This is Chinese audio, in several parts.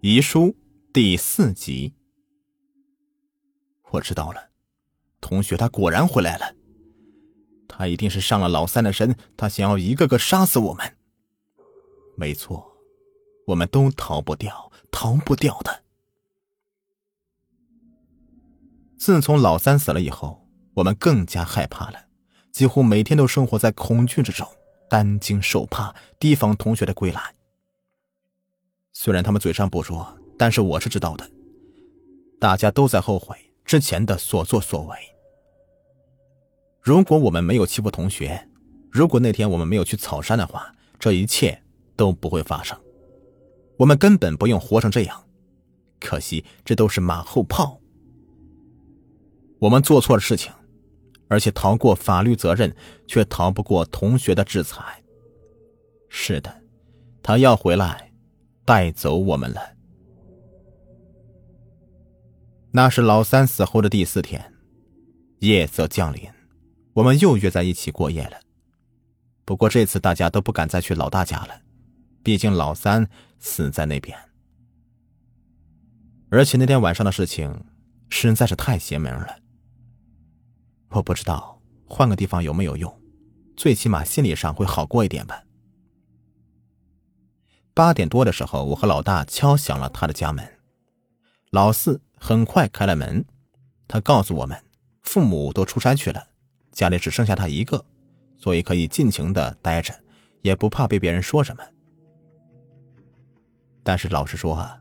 遗书第四集。我知道了，同学他果然回来了。他一定是上了老三的身，他想要一个个杀死我们。没错，我们都逃不掉，逃不掉的。自从老三死了以后，我们更加害怕了，几乎每天都生活在恐惧之中，担惊受怕，提防同学的归来。虽然他们嘴上不说，但是我是知道的。大家都在后悔之前的所作所为。如果我们没有欺负同学，如果那天我们没有去草山的话，这一切都不会发生。我们根本不用活成这样。可惜这都是马后炮。我们做错了事情，而且逃过法律责任，却逃不过同学的制裁。是的，他要回来。带走我们了。那是老三死后的第四天，夜色降临，我们又约在一起过夜了。不过这次大家都不敢再去老大家了，毕竟老三死在那边，而且那天晚上的事情实在是太邪门了。我不知道换个地方有没有用，最起码心理上会好过一点吧。八点多的时候，我和老大敲响了他的家门。老四很快开了门，他告诉我们，父母都出差去了，家里只剩下他一个，所以可以尽情的待着，也不怕被别人说什么。但是老实说啊，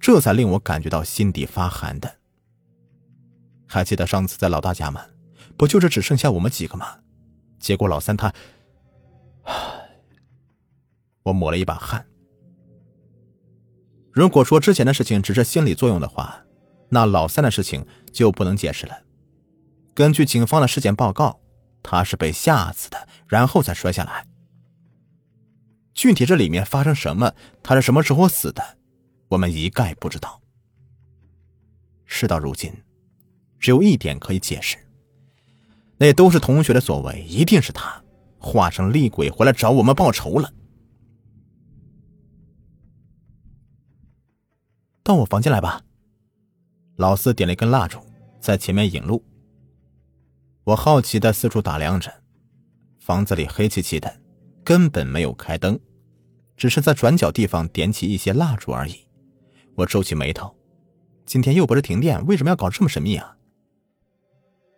这才令我感觉到心底发寒的。还记得上次在老大家吗？不就是只剩下我们几个吗？结果老三他……我抹了一把汗。如果说之前的事情只是心理作用的话，那老三的事情就不能解释了。根据警方的尸检报告，他是被吓死的，然后才摔下来。具体这里面发生什么，他是什么时候死的，我们一概不知道。事到如今，只有一点可以解释：那都是同学的所为，一定是他化成厉鬼回来找我们报仇了。到我房间来吧。老四点了一根蜡烛，在前面引路。我好奇的四处打量着，房子里黑漆漆的，根本没有开灯，只是在转角地方点起一些蜡烛而已。我皱起眉头，今天又不是停电，为什么要搞这么神秘啊？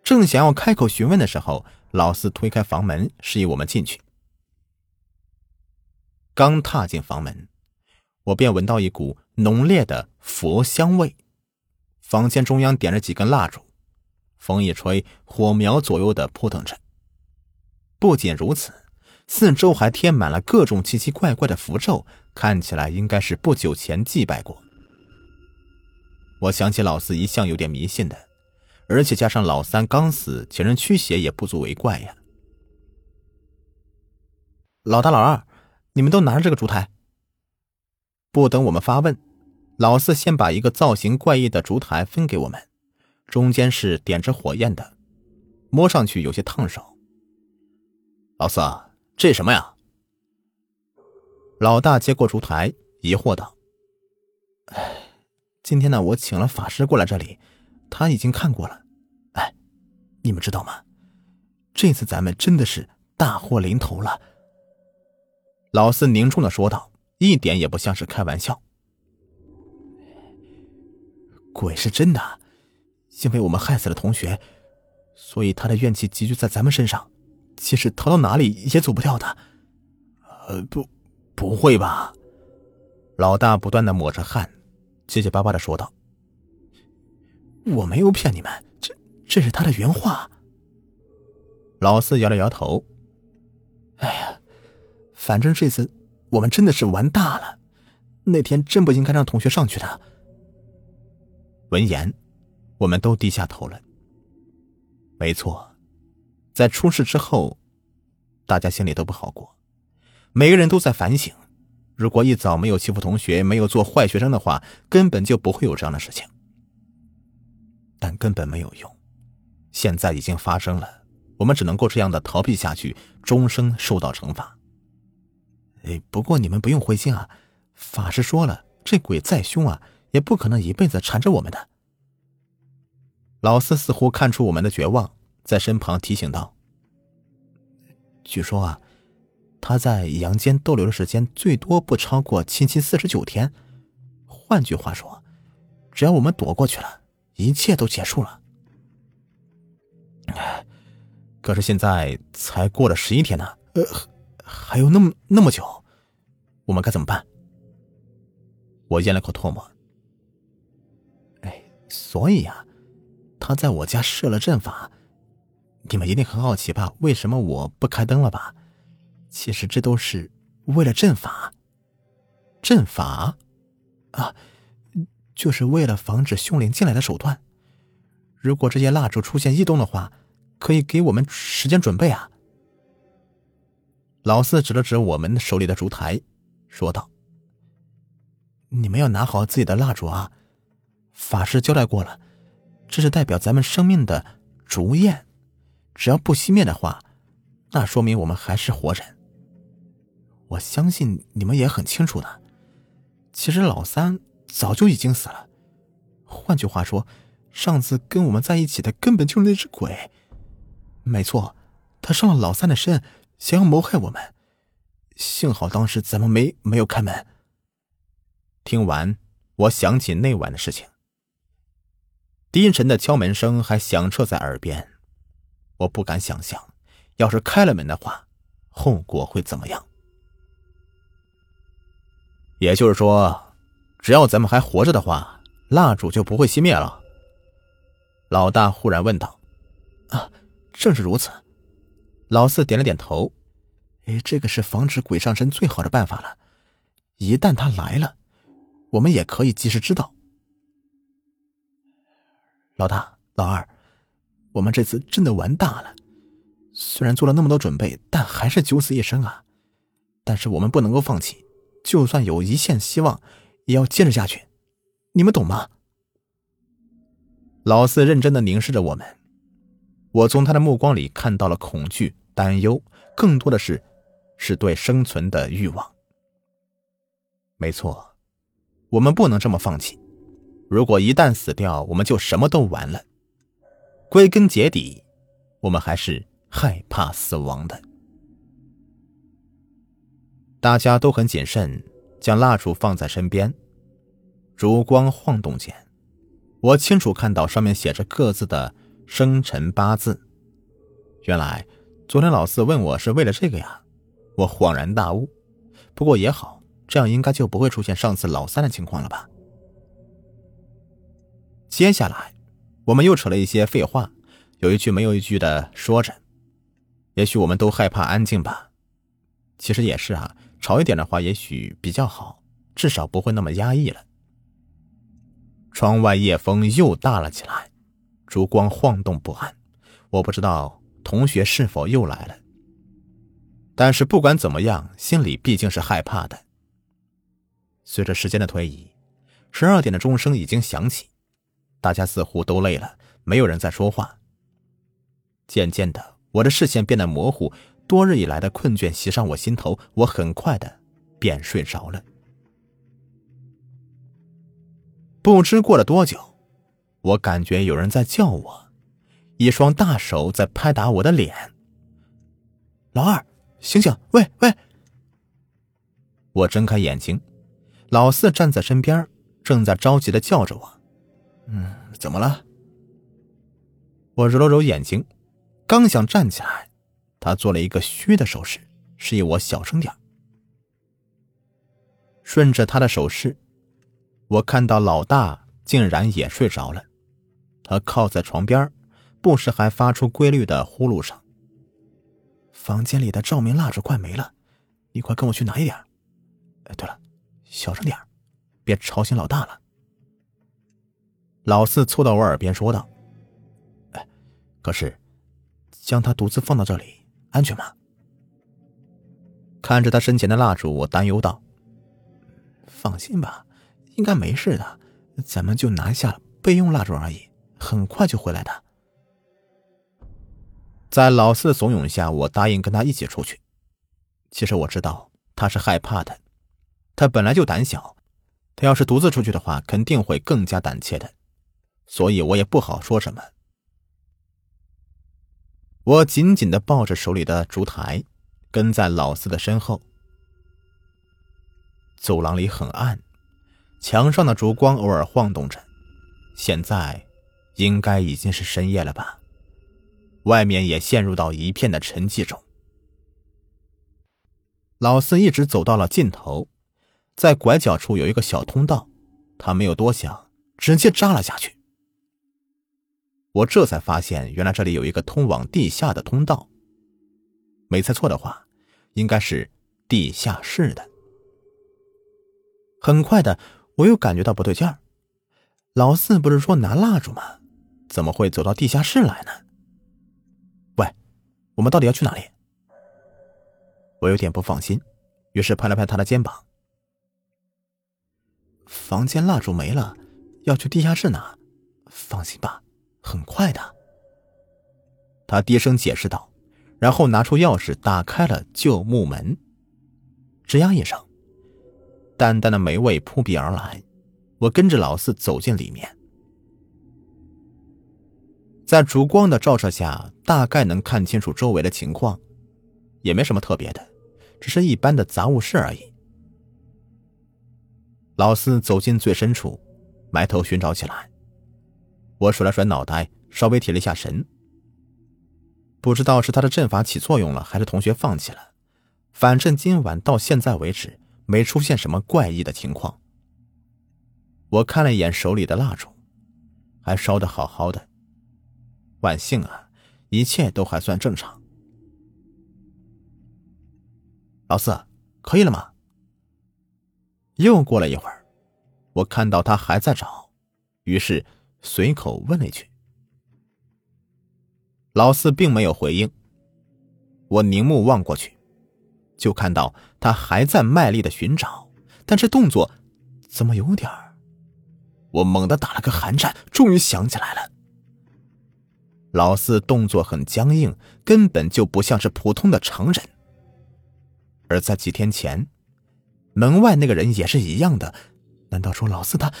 正想要开口询问的时候，老四推开房门，示意我们进去。刚踏进房门。我便闻到一股浓烈的佛香味，房间中央点着几根蜡烛，风一吹，火苗左右的扑腾着。不仅如此，四周还贴满了各种奇奇怪怪的符咒，看起来应该是不久前祭拜过。我想起老四一向有点迷信的，而且加上老三刚死，请人驱邪也不足为怪呀。老大、老二，你们都拿着这个烛台。不等我们发问，老四先把一个造型怪异的烛台分给我们，中间是点着火焰的，摸上去有些烫手。老四，这什么呀？老大接过烛台，疑惑道：“哎，今天呢，我请了法师过来这里，他已经看过了。哎，你们知道吗？这次咱们真的是大祸临头了。”老四凝重的说道。一点也不像是开玩笑。鬼是真的，因为我们害死了同学，所以他的怨气集聚在咱们身上，即使逃到哪里也走不掉的。呃，不，不会吧？老大不断的抹着汗，结结巴巴的说道：“我没有骗你们，这这是他的原话。”老四摇了摇头：“哎呀，反正这次……”我们真的是玩大了，那天真不应该让同学上去的。闻言，我们都低下头了。没错，在出事之后，大家心里都不好过，每个人都在反省：如果一早没有欺负同学，没有做坏学生的话，根本就不会有这样的事情。但根本没有用，现在已经发生了，我们只能够这样的逃避下去，终生受到惩罚。哎，不过你们不用灰心啊，法师说了，这鬼再凶啊，也不可能一辈子缠着我们的。老四似乎看出我们的绝望，在身旁提醒道：“据说啊，他在阳间逗留的时间最多不超过七七四十九天。换句话说，只要我们躲过去了，一切都结束了。可是现在才过了十一天呢，呃，还有那么那么久，我们该怎么办？”我咽了口唾沫。所以呀。他在我家设了阵法，你们一定很好奇吧？为什么我不开灯了吧？其实这都是为了阵法。阵法啊，就是为了防止凶灵进来的手段。如果这些蜡烛出现异动的话，可以给我们时间准备啊。老四指了指我们手里的烛台，说道：“你们要拿好自己的蜡烛啊，法师交代过了。”这是代表咱们生命的烛焰，只要不熄灭的话，那说明我们还是活人。我相信你们也很清楚的，其实老三早就已经死了。换句话说，上次跟我们在一起的根本就是那只鬼。没错，他上了老三的身，想要谋害我们。幸好当时咱们没没有开门。听完，我想起那晚的事情。低沉的敲门声还响彻在耳边，我不敢想象，要是开了门的话，后果会怎么样。也就是说，只要咱们还活着的话，蜡烛就不会熄灭了。老大忽然问道：“啊，正是如此。”老四点了点头：“哎，这个是防止鬼上身最好的办法了。一旦他来了，我们也可以及时知道。”老大、老二，我们这次真的完大了。虽然做了那么多准备，但还是九死一生啊！但是我们不能够放弃，就算有一线希望，也要坚持下去。你们懂吗？老四认真的凝视着我们，我从他的目光里看到了恐惧、担忧，更多的是是对生存的欲望。没错，我们不能这么放弃。如果一旦死掉，我们就什么都完了。归根结底，我们还是害怕死亡的。大家都很谨慎，将蜡烛放在身边。烛光晃动间，我清楚看到上面写着各自的生辰八字。原来昨天老四问我是为了这个呀，我恍然大悟。不过也好，这样应该就不会出现上次老三的情况了吧。接下来，我们又扯了一些废话，有一句没有一句的说着。也许我们都害怕安静吧。其实也是啊，吵一点的话也许比较好，至少不会那么压抑了。窗外夜风又大了起来，烛光晃动不安。我不知道同学是否又来了，但是不管怎么样，心里毕竟是害怕的。随着时间的推移，十二点的钟声已经响起。大家似乎都累了，没有人在说话。渐渐的，我的视线变得模糊，多日以来的困倦袭上我心头，我很快的便睡着了。不知过了多久，我感觉有人在叫我，一双大手在拍打我的脸。老二，醒醒！喂喂！我睁开眼睛，老四站在身边，正在着急的叫着我。嗯，怎么了？我揉了揉眼睛，刚想站起来，他做了一个嘘的手势，示意我小声点。顺着他的手势，我看到老大竟然也睡着了。他靠在床边，不时还发出规律的呼噜声。房间里的照明蜡烛快没了，你快跟我去拿一点。哎，对了，小声点别吵醒老大了。老四凑到我耳边说道：“哎，可是，将他独自放到这里，安全吗？”看着他身前的蜡烛，我担忧道：“放心吧，应该没事的。咱们就拿下备用蜡烛而已，很快就回来的。”在老四的怂恿下，我答应跟他一起出去。其实我知道他是害怕的，他本来就胆小，他要是独自出去的话，肯定会更加胆怯的，所以我也不好说什么。我紧紧的抱着手里的烛台，跟在老四的身后。走廊里很暗，墙上的烛光偶尔晃动着。现在，应该已经是深夜了吧？外面也陷入到一片的沉寂中。老四一直走到了尽头，在拐角处有一个小通道，他没有多想，直接扎了下去。我这才发现，原来这里有一个通往地下的通道。没猜错的话，应该是地下室的。很快的，我又感觉到不对劲儿。老四不是说拿蜡烛吗？怎么会走到地下室来呢？喂，我们到底要去哪里？我有点不放心，于是拍了拍他的肩膀。房间蜡烛没了，要去地下室拿。放心吧，很快的。他低声解释道，然后拿出钥匙打开了旧木门。吱呀一声，淡淡的霉味扑鼻而来。我跟着老四走进里面，在烛光的照射下，大概能看清楚周围的情况。也没什么特别的，只是一般的杂物室而已。老四走进最深处，埋头寻找起来。我甩了甩脑袋，稍微提了一下神。不知道是他的阵法起作用了，还是同学放弃了。反正今晚到现在为止，没出现什么怪异的情况。我看了一眼手里的蜡烛，还烧得好好的。万幸啊，一切都还算正常。老四，可以了吗？又过了一会儿，我看到他还在找，于是随口问了一句。老四并没有回应。我凝目望过去，就看到他还在卖力的寻找，但这动作怎么有点儿……我猛地打了个寒颤，终于想起来了。老四动作很僵硬，根本就不像是普通的成人。而在几天前，门外那个人也是一样的。难道说老四他？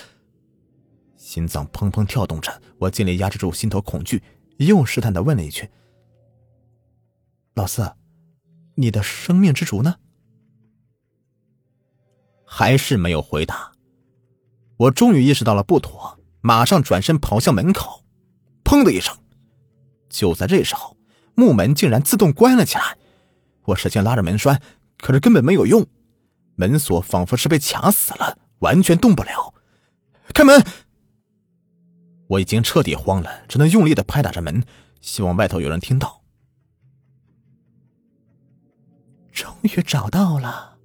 心脏砰砰跳动着，我尽力压制住心头恐惧，又试探的问了一句：“老四，你的生命之烛呢？”还是没有回答。我终于意识到了不妥，马上转身跑向门口。砰的一声，就在这时候，木门竟然自动关了起来。我使劲拉着门栓。可是根本没有用，门锁仿佛是被卡死了，完全动不了。开门！我已经彻底慌了，只能用力的拍打着门，希望外头有人听到。终于找到了。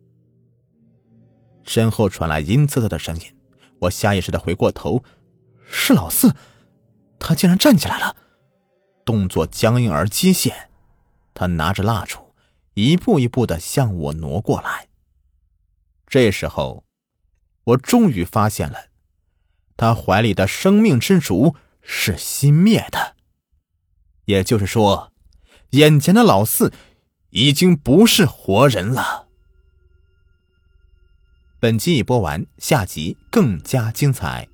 身后传来阴恻恻的声音，我下意识的回过头，是老四，他竟然站起来了，动作僵硬而机械，他拿着蜡烛。一步一步的向我挪过来。这时候，我终于发现了，他怀里的生命之烛是熄灭的，也就是说，眼前的老四已经不是活人了。本集已播完，下集更加精彩。